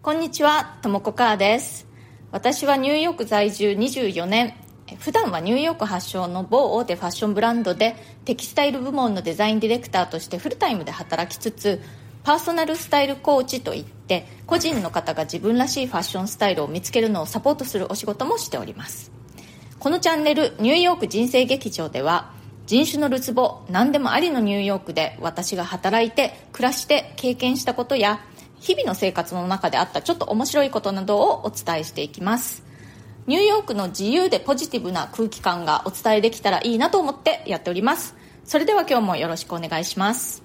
こんにちは、ともこかーです。私はニューヨーク在住24年。普段はニューヨーク発祥の某大手ファッションブランドでテキスタイル部門のデザインディレクターとしてフルタイムで働きつつパーソナルスタイルコーチといって個人の方が自分らしいファッションスタイルを見つけるのをサポートするお仕事もしておりますこのチャンネル「ニューヨーク人生劇場」では人種のるつぼ何でもありのニューヨークで私が働いて暮らして経験したことや日々の生活の中であったちょっと面白いことなどをお伝えしていきます。ニューヨークの自由でポジティブな空気感がお伝えできたらいいなと思ってやっております。それでは今日もよろしくお願いします。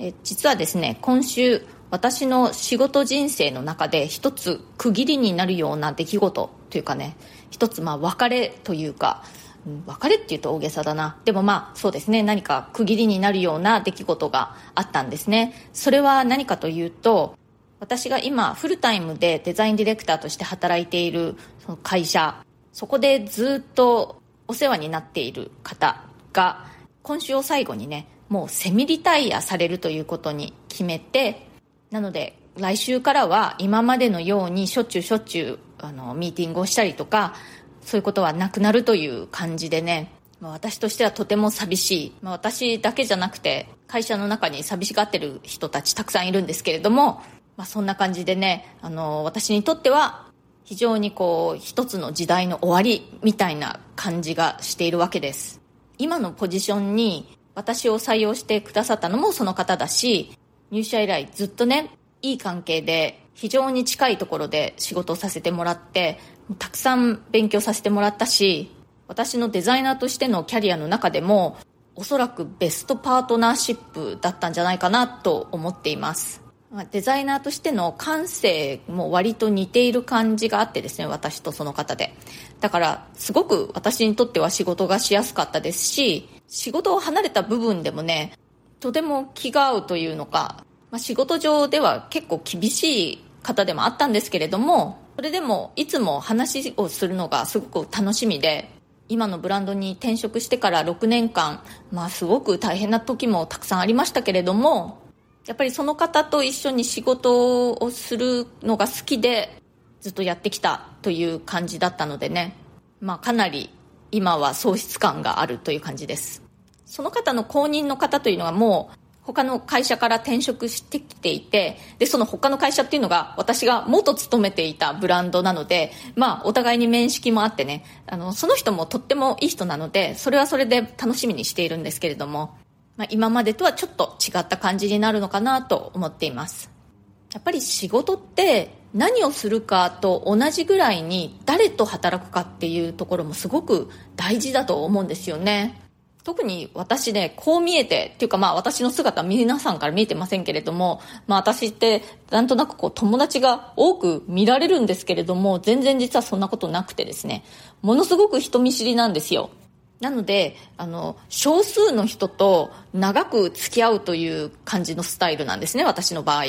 え実はですね今週私の仕事人生の中で一つ区切りになるような出来事というかね一つまあ別れというかうん別れっていうと大げさだな。でもまあそうですね。何か区切りになるような出来事があったんですね。それは何かというと私が今フルタイムでデザインディレクターとして働いているその会社。そこでずっとお世話になっている方が今週を最後にねもうセミリタイヤされるということに決めてなので来週からは今までのようにしょっちゅうしょっちゅうあのミーティングをしたりとかそういうことはなくなるという感じでね、まあ、私としてはとても寂しい、まあ、私だけじゃなくて会社の中に寂しがってる人たちたくさんいるんですけれどもまあ、そんな感じでね、あの、私にとっては、非常にこう、一つの時代の終わりみたいな感じがしているわけです。今のポジションに私を採用してくださったのもその方だし、入社以来ずっとね、いい関係で、非常に近いところで仕事をさせてもらって、たくさん勉強させてもらったし、私のデザイナーとしてのキャリアの中でも、おそらくベストパートナーシップだったんじゃないかなと思っています。デザイナーとしての感性も割と似ている感じがあってですね私とその方でだからすごく私にとっては仕事がしやすかったですし仕事を離れた部分でもねとても気が合うというのか、まあ、仕事上では結構厳しい方でもあったんですけれどもそれでもいつも話をするのがすごく楽しみで今のブランドに転職してから6年間、まあ、すごく大変な時もたくさんありましたけれどもやっぱりその方と一緒に仕事をするのが好きでずっとやってきたという感じだったのでね、まあかなり今は喪失感があるという感じです。その方の後任の方というのはもう他の会社から転職してきていて、で、その他の会社っていうのが私が元勤めていたブランドなので、まあお互いに面識もあってね、あの、その人もとってもいい人なので、それはそれで楽しみにしているんですけれども、まあ、今までとはちょっと違った感じになるのかなと思っています。やっぱり仕事って何をするかと同じぐらいに誰と働くかっていうところもすごく大事だと思うんですよね。特に私ねこう見えてっていうかまあ私の姿は皆さんから見えてませんけれどもまあ私ってなんとなくこう友達が多く見られるんですけれども全然実はそんなことなくてですねものすごく人見知りなんですよなので、あの、少数の人と長く付き合うという感じのスタイルなんですね、私の場合。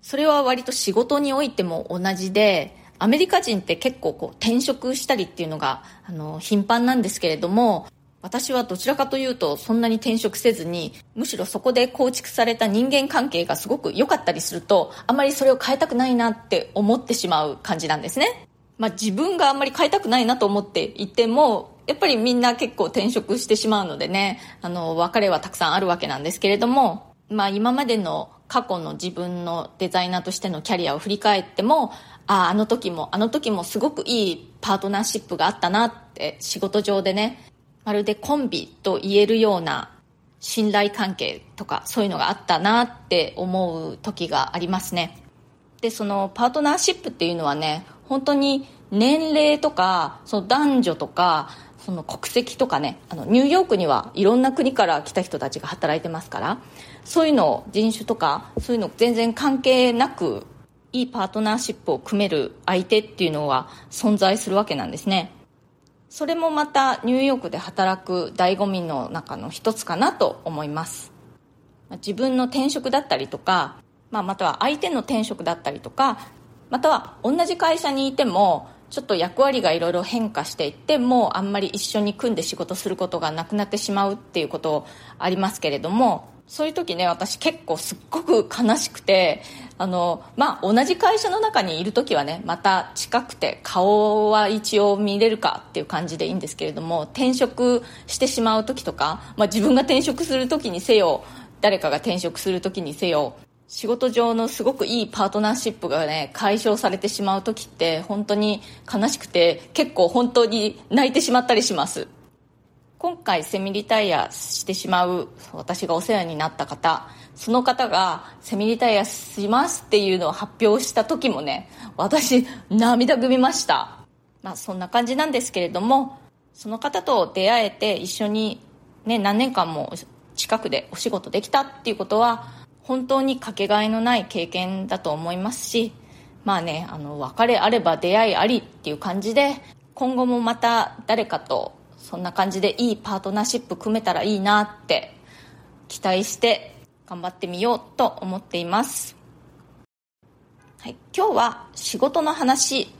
それは割と仕事においても同じで、アメリカ人って結構こう転職したりっていうのが、あの、頻繁なんですけれども、私はどちらかというとそんなに転職せずに、むしろそこで構築された人間関係がすごく良かったりすると、あまりそれを変えたくないなって思ってしまう感じなんですね。まあ自分があんまり変えたくないなと思っていても、やっぱりみんな結構転職してしまうのでね、あの、別れはたくさんあるわけなんですけれども、まあ今までの過去の自分のデザイナーとしてのキャリアを振り返っても、ああ、あの時も、あの時もすごくいいパートナーシップがあったなって仕事上でね、まるでコンビと言えるような信頼関係とかそういうのがあったなって思う時がありますね。で、そのパートナーシップっていうのはね、本当に年齢とか、その男女とか、その国籍とかねあのニューヨークにはいろんな国から来た人たちが働いてますからそういうの人種とかそういうの全然関係なくいいパートナーシップを組める相手っていうのは存在するわけなんですねそれもまたニューヨークで働く醍醐味の中の一つかなと思います。自分の転職だったりとか、まあ、または相手の転職だったりとかまたは同じ会社にいてもちょっと役割がいろいろ変化していってもうあんまり一緒に組んで仕事することがなくなってしまうっていうことありますけれどもそういう時ね私結構すっごく悲しくてあのまあ同じ会社の中にいる時はねまた近くて顔は一応見れるかっていう感じでいいんですけれども転職してしまう時とか、まあ、自分が転職する時にせよ誰かが転職する時にせよ仕事上のすごくいいパートナーシップがね解消されてしまう時って本当に悲しくて結構本当に泣いてしまったりします。今回セミリタイアしてしまう私がお世話になった方その方がセミリタイアしますっていうのを発表した時もね私涙ぐみました。まあそんな感じなんですけれどもその方と出会えて一緒にね何年間も近くでお仕事できたっていうことは本当にかけがえのない経験だと思いますしまあねあの別れあれば出会いありっていう感じで今後もまた誰かとそんな感じでいいパートナーシップ組めたらいいなって期待して頑張ってみようと思っています、はい、今日は仕事の話、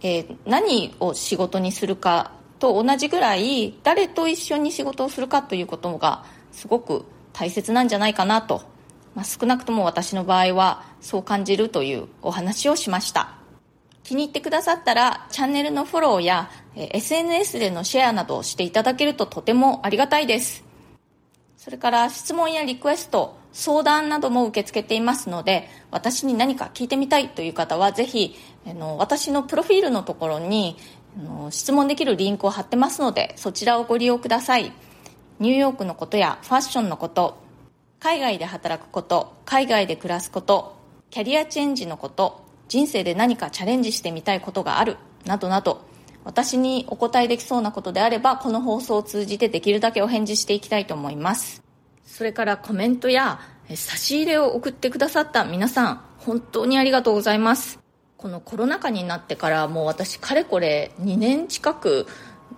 えー、何を仕事にするかと同じぐらい誰と一緒に仕事をするかということがすごく大切なんじゃないかなと、まあ、少なくとも私の場合はそう感じるというお話をしました。気に入ってくださったらチャンネルのフォローや SNS でのシェアなどをしていただけるととてもありがたいです。それから質問やリクエスト相談なども受け付けていますので私に何か聞いてみたいという方はぜひあの私のプロフィールのところにあの質問できるリンクを貼ってますのでそちらをご利用ください。ニューヨークのことやファッションのこと海外で働くこと海外で暮らすことキャリアチェンジのこと人生で何かチャレンジしてみたいことがあるなどなど私にお答えできそうなことであればこの放送を通じてできるだけお返事していきたいと思います。それからコメントや差し入れを送ってくださった皆さん本当にありがとうございます。このコロナ禍になってからもう私かれこれ2年近く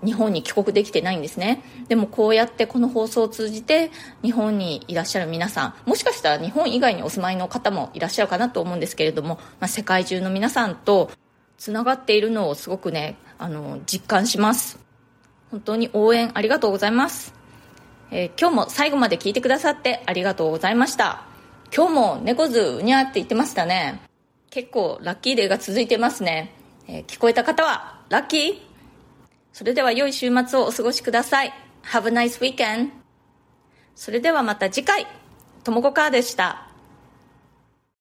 日本に帰国できてないんですね。でもこうやってこの放送を通じて日本にいらっしゃる皆さんもしかしたら日本以外にお住まいの方もいらっしゃるかなと思うんですけれども、まあ、世界中の皆さんとつながっているのをすごくねあの実感します。本当に応援ありがとうございます、えー、今日も最後まで聞いてくださってありがとうございました。今日も猫ずうにゃって言ってましたね。結構ラッキーデーが続いてますね、えー、聞こえた方はラッキー。それでは良い週末をお過ごしください。Have a nice weekend. それではまた次回、ともこかーでした。